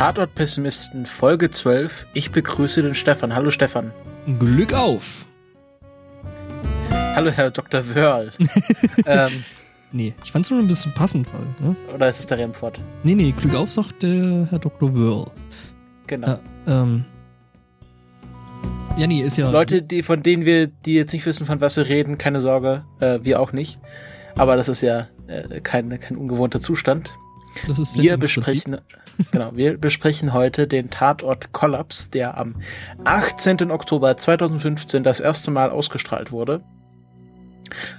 Tatort-Pessimisten Folge 12. Ich begrüße den Stefan. Hallo Stefan. Glück auf! Hallo Herr Dr. Wörl. ähm, nee, ich fand's nur ein bisschen passend, weil, ne? Oder ist es der Remford? Nee, nee, Glück auf sagt der Herr Dr. Wörl. Genau. Äh, ähm, ja, nee, ist ja. Leute, die, von denen wir, die jetzt nicht wissen, von was wir reden, keine Sorge, äh, wir auch nicht. Aber das ist ja äh, kein, kein ungewohnter Zustand. Das ist wir besprechen, genau, wir besprechen heute den Tatort Kollaps, der am 18. Oktober 2015 das erste Mal ausgestrahlt wurde.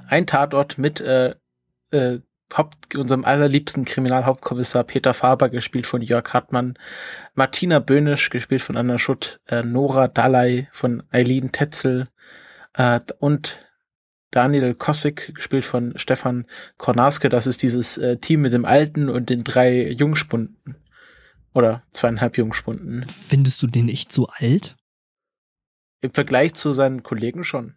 Ein Tatort mit äh, äh, Haupt, unserem allerliebsten Kriminalhauptkommissar Peter Faber, gespielt von Jörg Hartmann, Martina Böhnisch, gespielt von Anna Schutt, äh, Nora Dalai von Eileen Tetzel äh, und Daniel Kossig, gespielt von Stefan Kornaske. Das ist dieses äh, Team mit dem Alten und den drei Jungspunden. Oder zweieinhalb Jungspunden. Findest du den echt so alt? Im Vergleich zu seinen Kollegen schon.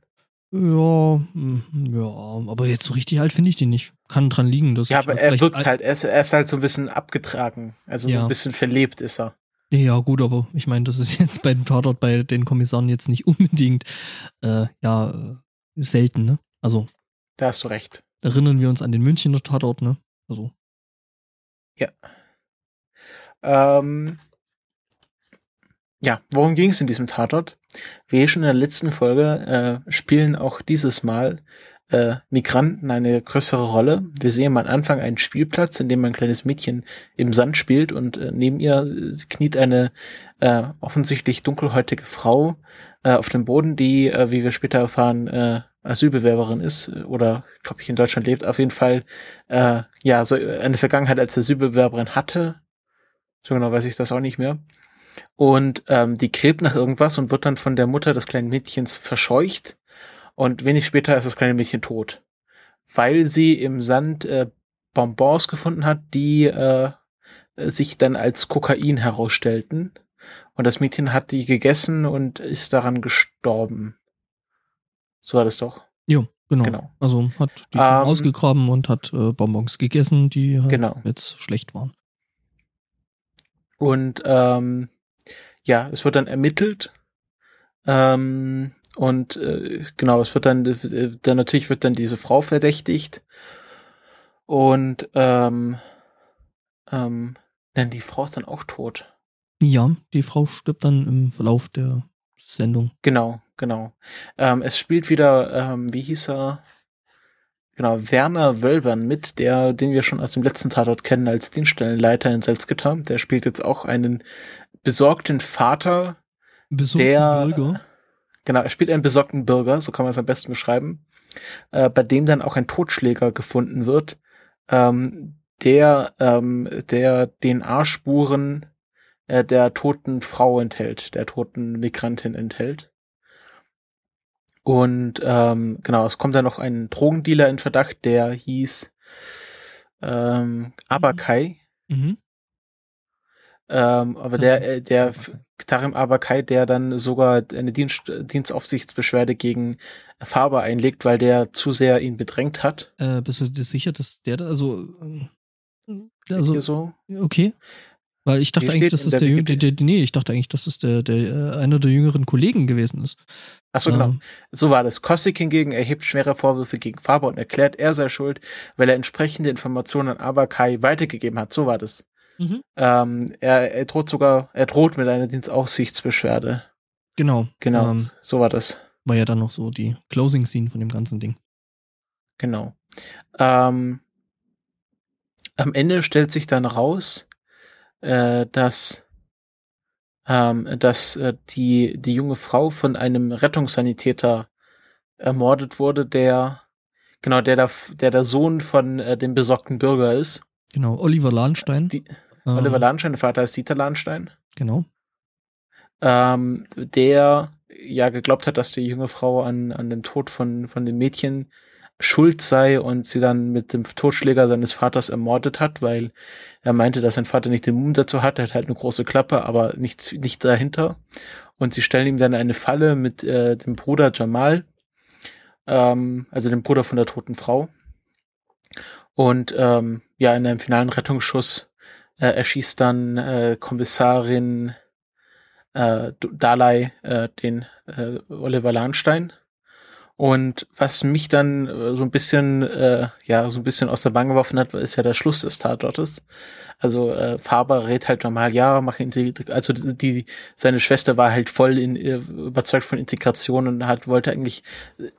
Ja, mm, ja, aber jetzt so richtig alt finde ich den nicht. Kann dran liegen, dass Ja, aber er wirkt halt, er ist, er ist halt so ein bisschen abgetragen. Also so Ja. ein bisschen verlebt ist er. Ja, gut, aber ich meine, das ist jetzt bei dem Tatort bei den Kommissaren jetzt nicht unbedingt äh, ja selten, ne? Also Da hast du recht. erinnern wir uns an den Münchner Tatort, ne? Also Ähm, ja, worum ging es in diesem Tatort? Wie schon in der letzten Folge äh, spielen auch dieses Mal äh, Migranten eine größere Rolle. Wir sehen am Anfang einen Spielplatz, in dem ein kleines Mädchen im Sand spielt und äh, neben ihr äh, kniet eine äh, offensichtlich dunkelhäutige Frau äh, auf dem Boden, die, äh, wie wir später erfahren, äh, Asylbewerberin ist äh, oder, glaube ich, in Deutschland lebt. Auf jeden Fall, äh, ja, so eine Vergangenheit als Asylbewerberin hatte. So genau weiß ich das auch nicht mehr. Und ähm, die gräbt nach irgendwas und wird dann von der Mutter des kleinen Mädchens verscheucht. Und wenig später ist das kleine Mädchen tot. Weil sie im Sand äh, Bonbons gefunden hat, die äh, sich dann als Kokain herausstellten. Und das Mädchen hat die gegessen und ist daran gestorben. So war das doch. Jo, genau. Genau. Also hat die Ähm, ausgegraben und hat äh, Bonbons gegessen, die halt Genau. jetzt schlecht waren. Und ähm, ja, es wird dann ermittelt. Ähm, und äh, genau, es wird dann, äh, dann natürlich wird dann diese Frau verdächtigt. Und ähm, ähm, denn die Frau ist dann auch tot. Ja, die Frau stirbt dann im Verlauf der Sendung. Genau, genau. Ähm, es spielt wieder, ähm, wie hieß er? Genau, Werner Wölbern mit, der, den wir schon aus dem letzten Tatort kennen als Dienststellenleiter in Salzgitter. Der spielt jetzt auch einen besorgten Vater, Besorgten der, Bürger. genau, er spielt einen besorgten Bürger, so kann man es am besten beschreiben, äh, bei dem dann auch ein Totschläger gefunden wird, ähm, der, ähm, der DNA-Spuren äh, der toten Frau enthält, der toten Migrantin enthält. Und ähm, genau, es kommt dann noch ein Drogendealer in Verdacht, der hieß ähm, Abakai. Mhm. Ähm, aber der, äh, der Tarim Abakai, der dann sogar eine Dienst, Dienstaufsichtsbeschwerde gegen Faber einlegt, weil der zu sehr ihn bedrängt hat. Äh, bist du dir sicher, dass der da, also, äh, also so. okay. Weil ich dachte eigentlich, dass es der der, Jüng- der, der, nee, ich dachte eigentlich, dass es der, der, äh, einer der jüngeren Kollegen gewesen ist. Ach so, genau. Ähm, So war das. Kostik hingegen erhebt schwere Vorwürfe gegen Faber und erklärt, er sei schuld, weil er entsprechende Informationen an Abakai weitergegeben hat. So war das. Mhm. Ähm, er, er droht sogar, er droht mit einer Dienstaufsichtsbeschwerde. Genau. Genau, Ähm, so war das. war ja dann noch so die Closing Scene von dem ganzen Ding. Genau. Ähm, am Ende stellt sich dann raus, äh, dass, ähm, dass äh, die, die junge Frau von einem Rettungssanitäter ermordet wurde, der genau, der der, der, der Sohn von äh, dem besorgten Bürger ist. Genau. Oliver Lahnstein. Die, ähm, Oliver Lahnstein, der Vater ist Dieter Lahnstein, Genau. ähm, der ja geglaubt hat, dass die junge Frau an, an dem Tod von, von dem Mädchen schuld sei und sie dann mit dem Totschläger seines Vaters ermordet hat, weil er meinte, dass sein Vater nicht den Mumm dazu hat, er hat halt eine große Klappe, aber nichts nicht dahinter. Und sie stellen ihm dann eine Falle mit äh, dem Bruder Jamal, ähm, also dem Bruder von der toten Frau. Und ähm, ja, in einem finalen Rettungsschuss äh, erschießt dann äh, Kommissarin äh, Dalai äh, den äh, Oliver Lahnstein. Und was mich dann äh, so ein bisschen, äh, ja, so ein bisschen aus der Bahn geworfen hat, ist ja der Schluss des Tatortes. Also äh, Faber rät halt normal, ja, mach also die, seine Schwester war halt voll in, äh, überzeugt von Integration und hat wollte eigentlich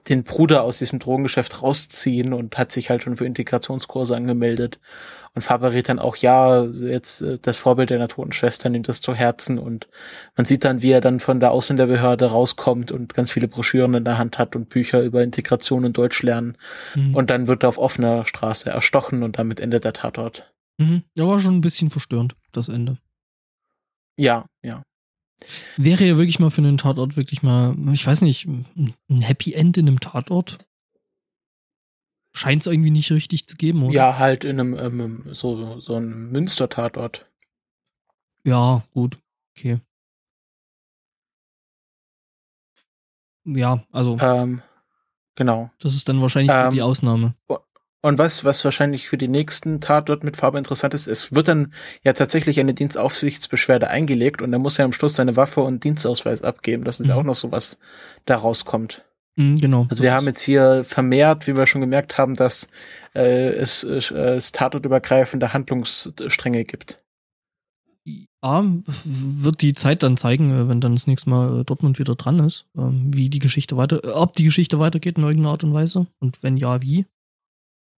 den Bruder aus diesem Drogengeschäft rausziehen und hat sich halt schon für Integrationskurse angemeldet. Und Faber rät dann auch, ja, jetzt äh, das Vorbild der toten Schwester nimmt das zu Herzen und man sieht dann, wie er dann von der Ausländerbehörde rauskommt und ganz viele Broschüren in der Hand hat und Bücher über Integration und Deutsch lernen. Mhm. Und dann wird er auf offener Straße erstochen und damit endet der Tatort. Mhm. Ja, war schon ein bisschen verstörend, das Ende. Ja, ja. Wäre ja wirklich mal für einen Tatort wirklich mal, ich weiß nicht, ein Happy End in einem Tatort? Scheint es irgendwie nicht richtig zu geben, oder? Ja, halt in einem, ähm, so, so einem Münster-Tatort. Ja, gut. Okay. Ja, also. Ähm, genau. Das ist dann wahrscheinlich ähm, die Ausnahme. Und was, was wahrscheinlich für die nächsten Tatort mit Farbe interessant ist, es wird dann ja tatsächlich eine Dienstaufsichtsbeschwerde eingelegt und er muss ja am Schluss seine Waffe und Dienstausweis abgeben. Das ist ja mhm. auch noch so was da rauskommt. Mhm, genau. Also wir haben jetzt hier vermehrt, wie wir schon gemerkt haben, dass äh, es, äh, tatortübergreifende Handlungsstränge gibt. Ja, wird die Zeit dann zeigen, äh, wenn dann das nächste Mal äh, Dortmund wieder dran ist, ähm, wie die Geschichte weiter, ob die Geschichte weitergeht in irgendeiner Art und Weise und wenn ja, wie.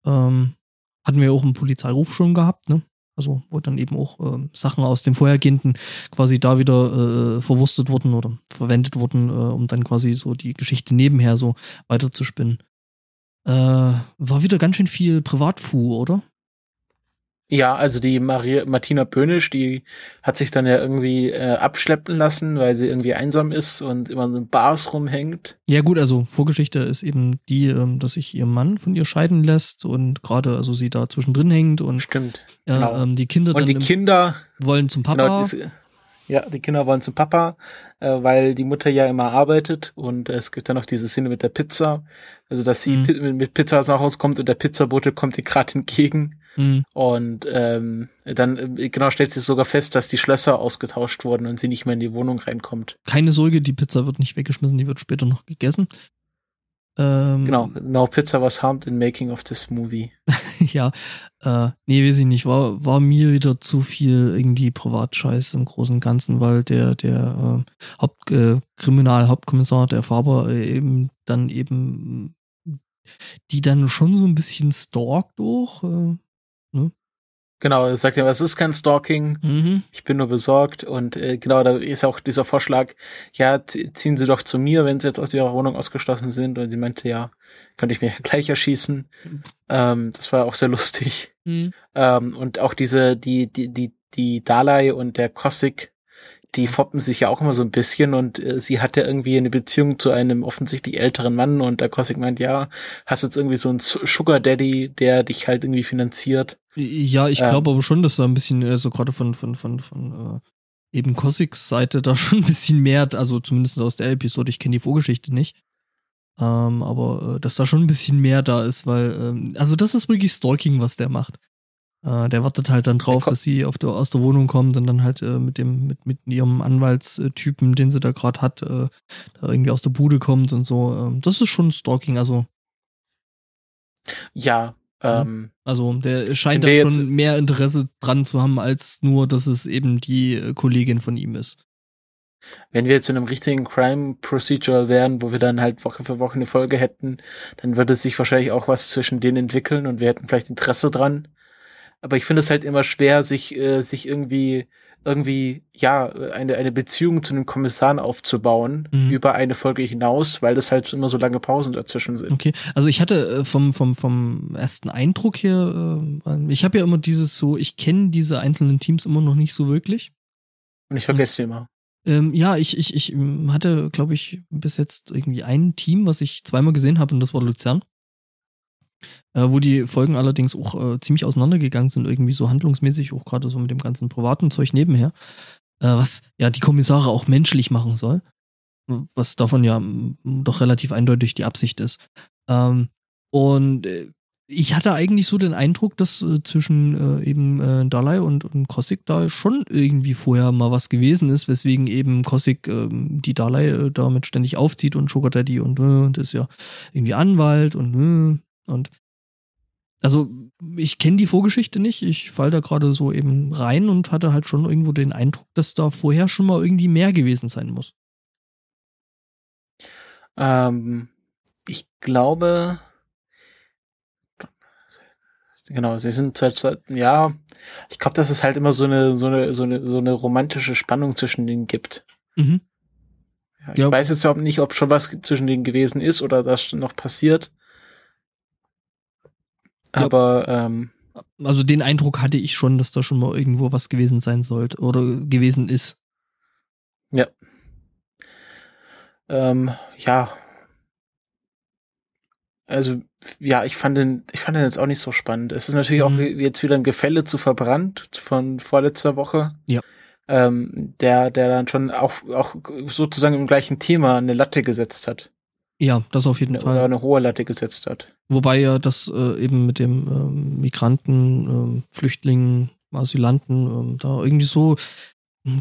Ähm, hatten wir auch einen Polizeiruf schon gehabt, ne? Also wo dann eben auch äh, Sachen aus dem vorhergehenden quasi da wieder äh, verwurstet wurden oder verwendet wurden, äh, um dann quasi so die Geschichte nebenher so weiterzuspinnen. Äh, war wieder ganz schön viel Privatfu, oder? Ja, also die Maria, Martina Böhnisch, die hat sich dann ja irgendwie äh, abschleppen lassen, weil sie irgendwie einsam ist und immer in Bars rumhängt. Ja gut, also Vorgeschichte ist eben die, ähm, dass sich ihr Mann von ihr scheiden lässt und gerade also sie da zwischendrin hängt und Stimmt, äh, genau. ähm, die Kinder und die Kinder wollen zum Papa. Genau, ja, die Kinder wollen zum Papa, äh, weil die Mutter ja immer arbeitet und es gibt dann noch diese Szene mit der Pizza, also dass sie mhm. mit Pizza nach Hause kommt und der Pizzabote kommt ihr gerade entgegen mhm. und ähm, dann äh, genau stellt sich sogar fest, dass die Schlösser ausgetauscht wurden und sie nicht mehr in die Wohnung reinkommt. Keine Sorge, die Pizza wird nicht weggeschmissen, die wird später noch gegessen. Ähm, genau, No Pizza was harmed in making of this movie. ja, äh, nee, weiß ich nicht, war, war mir wieder zu viel irgendwie Privatscheiß im Großen und Ganzen, weil der, der äh, Haupt, äh, Kriminalhauptkommissar, der Faber, äh, eben dann eben die dann schon so ein bisschen stalkt auch, äh? Genau, er sagt ja, es ist kein Stalking, mhm. ich bin nur besorgt und äh, genau, da ist auch dieser Vorschlag, ja, ziehen Sie doch zu mir, wenn Sie jetzt aus Ihrer Wohnung ausgeschlossen sind und sie meinte, ja, könnte ich mir gleich erschießen. Mhm. Ähm, das war auch sehr lustig. Mhm. Ähm, und auch diese, die, die, die, die Dalai und der Kosik, die foppen sich ja auch immer so ein bisschen und äh, sie hatte irgendwie eine Beziehung zu einem offensichtlich älteren Mann und der Kosik meint, ja, hast jetzt irgendwie so einen Sugar Daddy, der dich halt irgendwie finanziert. Ja, ich ähm, glaube aber schon, dass da ein bisschen, äh, so gerade von, von, von, von äh, eben Kosiks Seite da schon ein bisschen mehr, also zumindest aus der Episode, ich kenne die Vorgeschichte nicht. Ähm, aber äh, dass da schon ein bisschen mehr da ist, weil, ähm, also das ist wirklich Stalking, was der macht. Äh, der wartet halt dann drauf, dass sie auf der, aus der Wohnung kommt und dann halt äh, mit dem, mit, mit ihrem Anwaltstypen, den sie da gerade hat, äh, da irgendwie aus der Bude kommt und so. Ähm, das ist schon Stalking, also. Ja, ähm, also der scheint da schon mehr Interesse dran zu haben, als nur, dass es eben die äh, Kollegin von ihm ist. Wenn wir jetzt in einem richtigen Crime Procedural wären, wo wir dann halt Woche für Woche eine Folge hätten, dann würde sich wahrscheinlich auch was zwischen denen entwickeln und wir hätten vielleicht Interesse dran. Aber ich finde es halt immer schwer, sich, äh, sich irgendwie irgendwie, ja, eine, eine Beziehung zu den Kommissaren aufzubauen mhm. über eine Folge hinaus, weil das halt immer so lange Pausen dazwischen sind. Okay, also ich hatte äh, vom, vom, vom ersten Eindruck hier, äh, ich habe ja immer dieses so, ich kenne diese einzelnen Teams immer noch nicht so wirklich. Und ich vergesse sie immer. Ähm, ja, ich, ich, ich ähm, hatte, glaube ich, bis jetzt irgendwie ein Team, was ich zweimal gesehen habe und das war Luzern äh, wo die Folgen allerdings auch äh, ziemlich auseinandergegangen sind, irgendwie so handlungsmäßig, auch gerade so mit dem ganzen privaten Zeug nebenher, äh, was ja die Kommissare auch menschlich machen soll, was davon ja doch relativ eindeutig die Absicht ist. Ähm, und äh, ich hatte eigentlich so den Eindruck, dass äh, zwischen äh, eben äh, Dalai und, und Kosik da schon irgendwie vorher mal was gewesen ist, weswegen eben Kosik äh, die Dalai äh, damit ständig aufzieht und Sugar Daddy und, äh, und ist ja irgendwie Anwalt und und also ich kenne die Vorgeschichte nicht, ich fall da gerade so eben rein und hatte halt schon irgendwo den Eindruck, dass da vorher schon mal irgendwie mehr gewesen sein muss. Ähm, ich glaube, Genau, sie sind seit, ja, ich glaube, dass es halt immer so eine, so eine, so eine, so eine romantische Spannung zwischen denen gibt. Mhm. Ja, ich ja. weiß jetzt nicht, ob schon was zwischen denen gewesen ist oder das noch passiert. Aber, ja. ähm, also den Eindruck hatte ich schon, dass da schon mal irgendwo was gewesen sein sollte oder gewesen ist. Ja. Ähm, ja, also ja, ich fand den, ich fand den jetzt auch nicht so spannend. Es ist natürlich mhm. auch jetzt wieder ein Gefälle zu verbrannt von vorletzter Woche. Ja. Ähm, der, der dann schon auch, auch sozusagen im gleichen Thema eine Latte gesetzt hat. Ja, das auf jeden eine, Fall. Oder eine hohe Latte gesetzt hat. Wobei ja das äh, eben mit dem äh, Migranten, äh, Flüchtlingen, Asylanten äh, da irgendwie so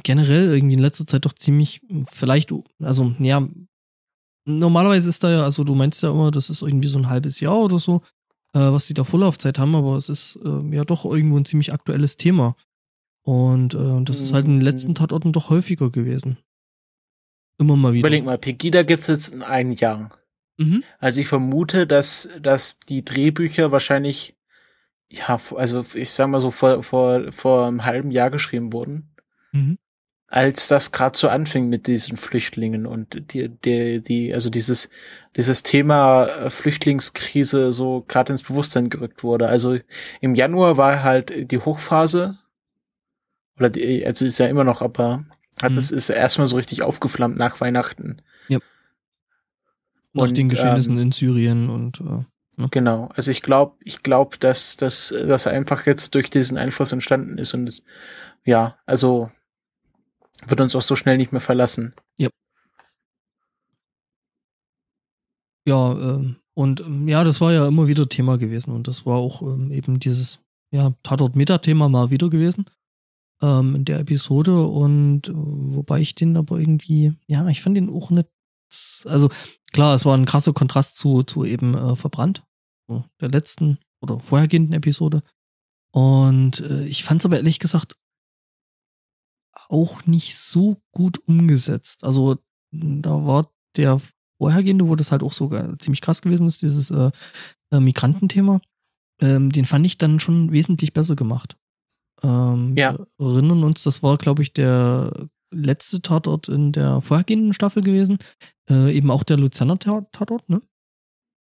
generell irgendwie in letzter Zeit doch ziemlich, vielleicht, also ja, normalerweise ist da ja, also du meinst ja immer, das ist irgendwie so ein halbes Jahr oder so, äh, was die da Vorlaufzeit haben, aber es ist äh, ja doch irgendwo ein ziemlich aktuelles Thema. Und äh, das ist halt in den letzten mhm. Tatorten doch häufiger gewesen. Immer mal wieder. Überleg mal, Pegida gibt's jetzt in einem Jahr. Mhm. Also ich vermute, dass, dass die Drehbücher wahrscheinlich, ja, also ich sag mal so vor, vor, vor einem halben Jahr geschrieben wurden. Mhm als das gerade so anfing mit diesen Flüchtlingen und die, die, die, also dieses, dieses Thema äh, Flüchtlingskrise so gerade ins Bewusstsein gerückt wurde. Also im Januar war halt die Hochphase, oder die, also ist ja immer noch, aber hat mhm. es ist erstmal so richtig aufgeflammt nach Weihnachten. Ja. Nach und, den Geschehnissen ähm, in Syrien und äh, ja. Genau. Also ich glaube, ich glaube, dass dass das einfach jetzt durch diesen Einfluss entstanden ist und ja, also wird uns auch so schnell nicht mehr verlassen. Ja. Ja, ähm, und ähm, ja, das war ja immer wieder Thema gewesen und das war auch ähm, eben dieses ja, Tatort-Meta-Thema mal wieder gewesen ähm, in der Episode und äh, wobei ich den aber irgendwie, ja, ich fand den auch nicht, also klar, es war ein krasser Kontrast zu, zu eben äh, Verbrannt, so, der letzten oder vorhergehenden Episode und äh, ich fand es aber ehrlich gesagt auch nicht so gut umgesetzt. Also da war der vorhergehende, wo das halt auch sogar ziemlich krass gewesen ist, dieses äh, äh, Migrantenthema, ähm, den fand ich dann schon wesentlich besser gemacht. Ähm, ja. Wir erinnern uns, das war, glaube ich, der letzte Tatort in der vorhergehenden Staffel gewesen. Äh, eben auch der Luzerner Tatort, ne?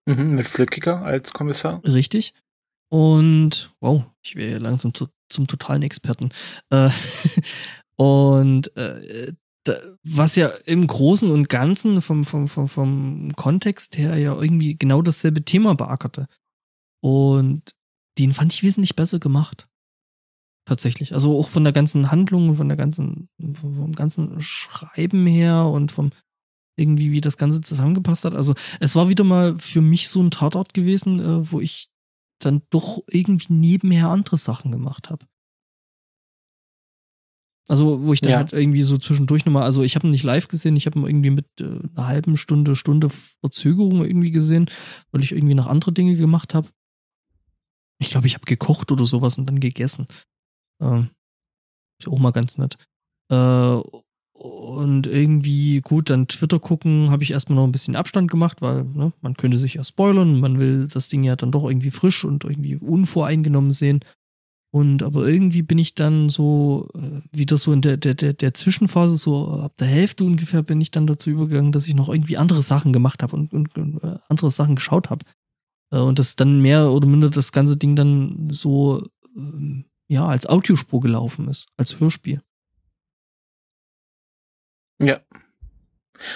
Mhm, mit Flückiger als Kommissar. Richtig. Und wow, ich wäre langsam zu, zum totalen Experten. Äh, Und äh, da, was ja im Großen und Ganzen vom, vom, vom, vom Kontext her ja irgendwie genau dasselbe Thema beackerte. Und den fand ich wesentlich besser gemacht. Tatsächlich. Also auch von der ganzen Handlung, von der ganzen, vom ganzen Schreiben her und vom irgendwie, wie das Ganze zusammengepasst hat. Also es war wieder mal für mich so ein Tatort gewesen, äh, wo ich dann doch irgendwie nebenher andere Sachen gemacht habe. Also, wo ich dann ja. halt irgendwie so zwischendurch nochmal, also ich habe ihn nicht live gesehen, ich habe ihn irgendwie mit äh, einer halben Stunde, Stunde Verzögerung irgendwie gesehen, weil ich irgendwie noch andere Dinge gemacht habe. Ich glaube, ich habe gekocht oder sowas und dann gegessen. Ähm, ist auch mal ganz nett. Äh, und irgendwie, gut, dann Twitter gucken, habe ich erstmal noch ein bisschen Abstand gemacht, weil ne, man könnte sich ja spoilern, man will das Ding ja dann doch irgendwie frisch und irgendwie unvoreingenommen sehen. Und aber irgendwie bin ich dann so äh, wieder so in der, der, der, der Zwischenphase, so ab der Hälfte ungefähr, bin ich dann dazu übergegangen, dass ich noch irgendwie andere Sachen gemacht habe und, und, und äh, andere Sachen geschaut habe. Äh, und das dann mehr oder minder das ganze Ding dann so äh, ja als Audiospur gelaufen ist, als Hörspiel. Ja.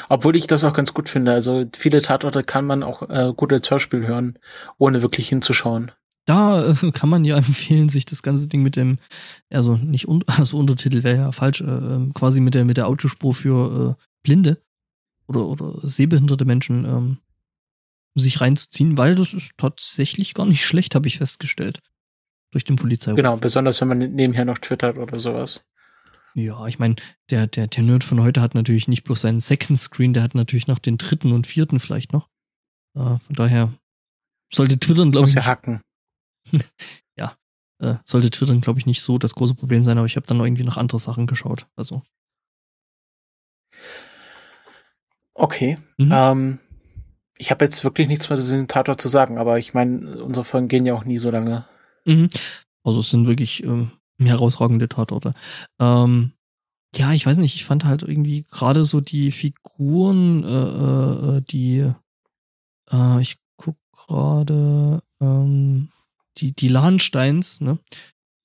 Obwohl ich das auch ganz gut finde. Also viele Tatorte kann man auch äh, gut als Hörspiel hören, ohne wirklich hinzuschauen da äh, kann man ja empfehlen, sich das ganze Ding mit dem, also nicht un, also Untertitel wäre ja falsch, äh, ähm, quasi mit der mit der Autospur für äh, Blinde oder oder sehbehinderte Menschen ähm, sich reinzuziehen, weil das ist tatsächlich gar nicht schlecht, habe ich festgestellt. Durch den Polizei. Genau, besonders wenn man nebenher noch twittert oder sowas. Ja, ich meine, der, der, der Nerd von heute hat natürlich nicht bloß seinen Second Screen, der hat natürlich noch den dritten und vierten vielleicht noch. Äh, von daher sollte Twittern, glaube ich. Ja hacken. ja, äh, sollte Twittern, glaube ich, nicht so das große Problem sein, aber ich habe dann irgendwie noch andere Sachen geschaut. Also. Okay. Mhm. Ähm, ich habe jetzt wirklich nichts mehr zu Tatort zu sagen, aber ich meine, unsere Folgen gehen ja auch nie so lange. Mhm. Also es sind wirklich ähm, herausragende Tatorte. Ähm, ja, ich weiß nicht, ich fand halt irgendwie gerade so die Figuren, äh, äh, die, äh, ich guck gerade, ähm, die, die Lahnsteins, ne?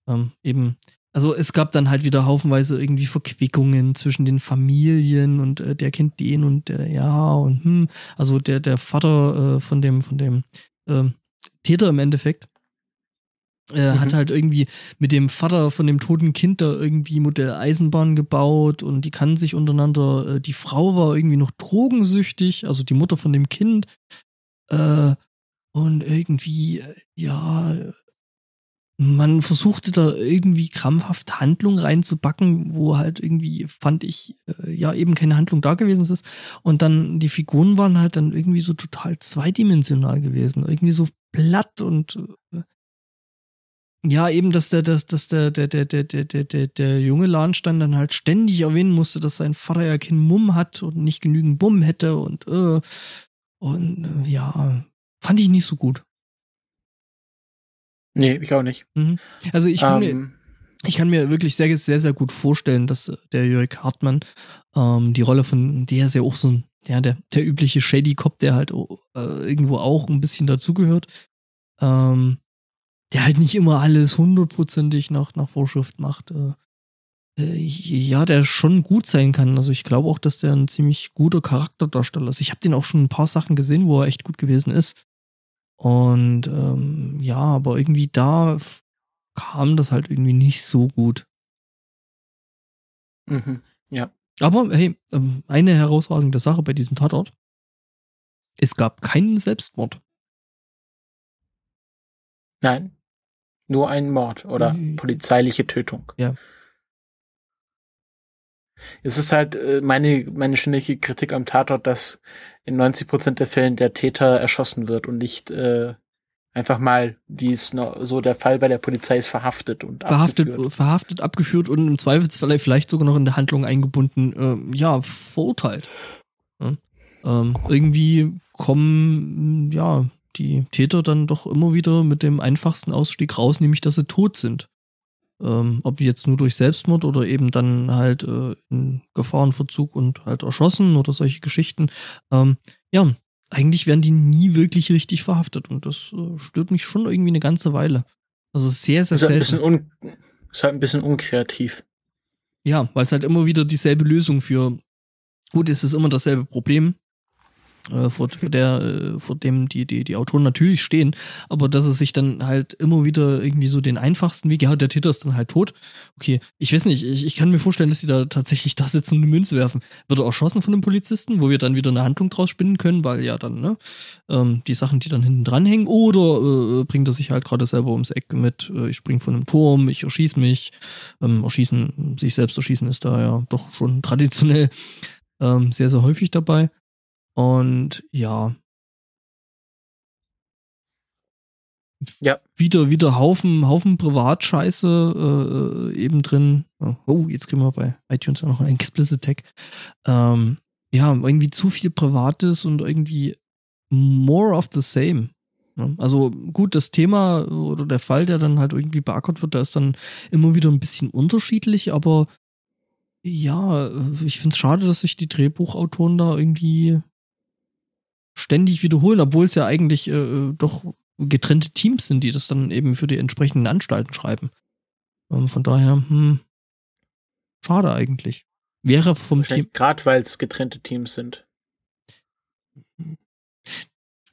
Ähm, eben, also es gab dann halt wieder haufenweise irgendwie Verquickungen zwischen den Familien und äh, der kennt den und der, ja, und hm, also der, der Vater äh, von dem, von dem äh, Täter im Endeffekt. Er mhm. hat halt irgendwie mit dem Vater von dem toten Kind da irgendwie Modell Eisenbahn gebaut und die kannten sich untereinander. Äh, die Frau war irgendwie noch drogensüchtig, also die Mutter von dem Kind. Äh, und irgendwie, äh, ja, man versuchte da irgendwie krampfhaft Handlung reinzubacken, wo halt irgendwie, fand ich, äh, ja, eben keine Handlung da gewesen ist. Und dann, die Figuren waren halt dann irgendwie so total zweidimensional gewesen. Irgendwie so platt und äh, ja, eben, dass der, dass, dass der, der, der, der, der, der, der, der junge Lahnstein dann halt ständig erwähnen musste, dass sein Vater ja keinen Mumm hat und nicht genügend Bumm hätte und äh, und äh, ja, fand ich nicht so gut. Nee, ich auch nicht. Mhm. Also ich kann, ähm, mir, ich kann mir wirklich sehr, sehr, sehr gut vorstellen, dass der Jörg Hartmann ähm, die Rolle von, der ist ja auch so ein, ja, der, der übliche Shady Cop, der halt äh, irgendwo auch ein bisschen dazugehört. Ähm, der halt nicht immer alles hundertprozentig nach, nach Vorschrift macht. Äh, äh, ja, der schon gut sein kann. Also ich glaube auch, dass der ein ziemlich guter Charakterdarsteller ist. Ich habe den auch schon ein paar Sachen gesehen, wo er echt gut gewesen ist. Und ähm, ja, aber irgendwie da kam das halt irgendwie nicht so gut. Mhm, ja. Aber hey, ähm, eine herausragende Sache bei diesem Tatort. Es gab keinen Selbstmord. Nein. Nur ein Mord oder mhm. polizeiliche Tötung. Ja. Es ist halt äh, meine, meine ständige Kritik am Tatort, dass in 90 Prozent der Fällen der Täter erschossen wird und nicht äh, einfach mal, wie es so der Fall bei der Polizei ist, verhaftet und verhaftet, abgeführt. verhaftet, abgeführt und im Zweifelsfall vielleicht sogar noch in der Handlung eingebunden, äh, ja, verurteilt. Ja? Ähm, irgendwie kommen, ja, die Täter dann doch immer wieder mit dem einfachsten Ausstieg raus, nämlich dass sie tot sind. Ähm, ob jetzt nur durch Selbstmord oder eben dann halt äh, in Gefahrenverzug und halt erschossen oder solche Geschichten. Ähm, ja, eigentlich werden die nie wirklich richtig verhaftet und das äh, stört mich schon irgendwie eine ganze Weile. Also sehr, sehr ist halt selten. Ein bisschen ist halt ein bisschen unkreativ. Ja, weil es halt immer wieder dieselbe Lösung für gut, es ist immer dasselbe Problem, äh, vor, vor, der, äh, vor dem die, die, die Autoren natürlich stehen, aber dass es sich dann halt immer wieder irgendwie so den einfachsten Weg, ja, der Täter ist dann halt tot. Okay, ich weiß nicht, ich, ich kann mir vorstellen, dass sie da tatsächlich da sitzen und eine Münze werfen. Wird er erschossen von dem Polizisten, wo wir dann wieder eine Handlung draus spinnen können, weil ja dann, ne, ähm, die Sachen, die dann hinten dranhängen, oder äh, bringt er sich halt gerade selber ums Eck mit, äh, ich spring von einem Turm, ich erschieß mich, ähm, erschießen, sich selbst erschießen ist da ja doch schon traditionell ähm, sehr, sehr häufig dabei. Und ja. Ja. Wieder, wieder Haufen, Haufen Privatscheiße äh, eben drin. Oh, jetzt kriegen wir bei iTunes ja noch einen Explicit Tag. Ähm, ja, irgendwie zu viel Privates und irgendwie more of the same. Also gut, das Thema oder der Fall, der dann halt irgendwie beackert wird, der ist dann immer wieder ein bisschen unterschiedlich, aber ja, ich finde es schade, dass sich die Drehbuchautoren da irgendwie ständig wiederholen, obwohl es ja eigentlich äh, doch getrennte Teams sind, die das dann eben für die entsprechenden Anstalten schreiben. Ähm, von daher, hm, schade eigentlich. Wäre vom Team. Gerade weil es getrennte Teams sind.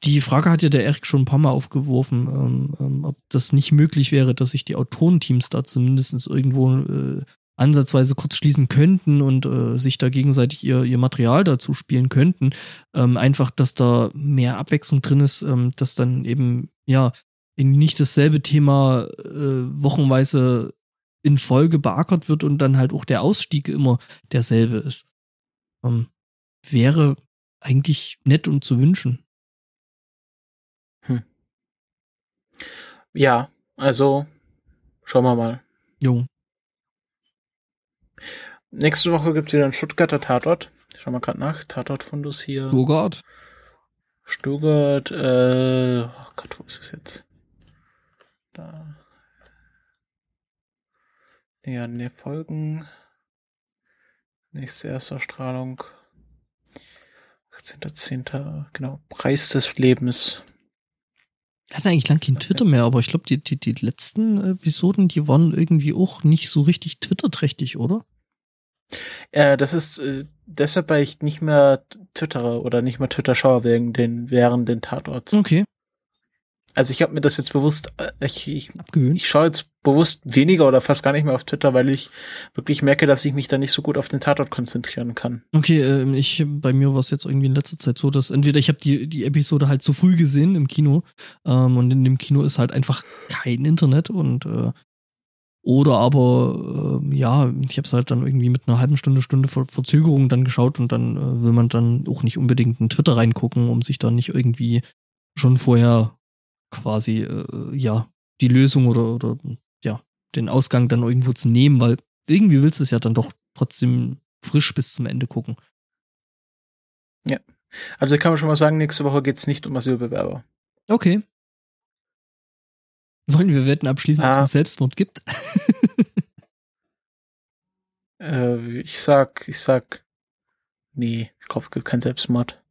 Die Frage hat ja der Erik schon ein paar Mal aufgeworfen, ähm, ähm, ob das nicht möglich wäre, dass sich die Autorenteams da zumindest irgendwo äh, ansatzweise kurz schließen könnten und äh, sich da gegenseitig ihr, ihr Material dazu spielen könnten. Ähm, einfach, dass da mehr Abwechslung drin ist, ähm, dass dann eben, ja, nicht dasselbe Thema äh, wochenweise in Folge beackert wird und dann halt auch der Ausstieg immer derselbe ist. Ähm, wäre eigentlich nett und zu wünschen. Hm. Ja, also schauen wir mal. Jo. Nächste Woche gibt es wieder einen Stuttgarter Tatort. Schauen wir gerade nach. Tatortfundus hier. Stuttgart. Stuttgart, äh, oh Gott, wo ist es jetzt? Da. Ja, ne Folgen. Nächste Erstausstrahlung. 18.10. Genau. Preis des Lebens. Er hat eigentlich lang kein Twitter mehr, aber ich glaube, die, die, die letzten Episoden, die waren irgendwie auch nicht so richtig Twitter-trächtig, oder? Äh, das ist äh, deshalb, weil ich nicht mehr twittere oder nicht mehr Twitter schaue wegen den, während den Tatorts. Okay. Also ich habe mir das jetzt bewusst, äh, ich, ich, Abgewöhnt. ich schaue jetzt bewusst weniger oder fast gar nicht mehr auf Twitter, weil ich wirklich merke, dass ich mich da nicht so gut auf den Tatort konzentrieren kann. Okay, äh, ich bei mir war es jetzt irgendwie in letzter Zeit so, dass entweder ich habe die die Episode halt zu früh gesehen im Kino ähm, und in dem Kino ist halt einfach kein Internet und äh, oder aber äh, ja, ich habe es halt dann irgendwie mit einer halben Stunde Stunde Ver Verzögerung dann geschaut und dann äh, will man dann auch nicht unbedingt in Twitter reingucken, um sich dann nicht irgendwie schon vorher quasi, äh, ja, die Lösung oder, oder ja, den Ausgang dann irgendwo zu nehmen, weil irgendwie willst du es ja dann doch trotzdem frisch bis zum Ende gucken. Ja. Also kann man schon mal sagen, nächste Woche geht's nicht um Asylbewerber. Okay. Wollen wir wetten abschließen, ah. ob es einen Selbstmord gibt? äh, ich sag, ich sag, nee, ich glaube, es gibt keinen Selbstmord.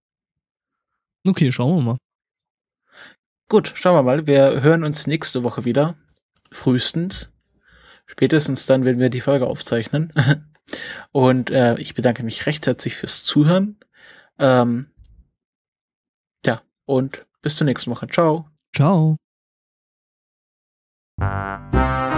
Okay, schauen wir mal. Gut, schauen wir mal. Wir hören uns nächste Woche wieder. Frühestens. Spätestens dann, wenn wir die Folge aufzeichnen. Und äh, ich bedanke mich recht herzlich fürs Zuhören. Ähm, ja, und bis zur nächsten Woche. Ciao. Ciao. Música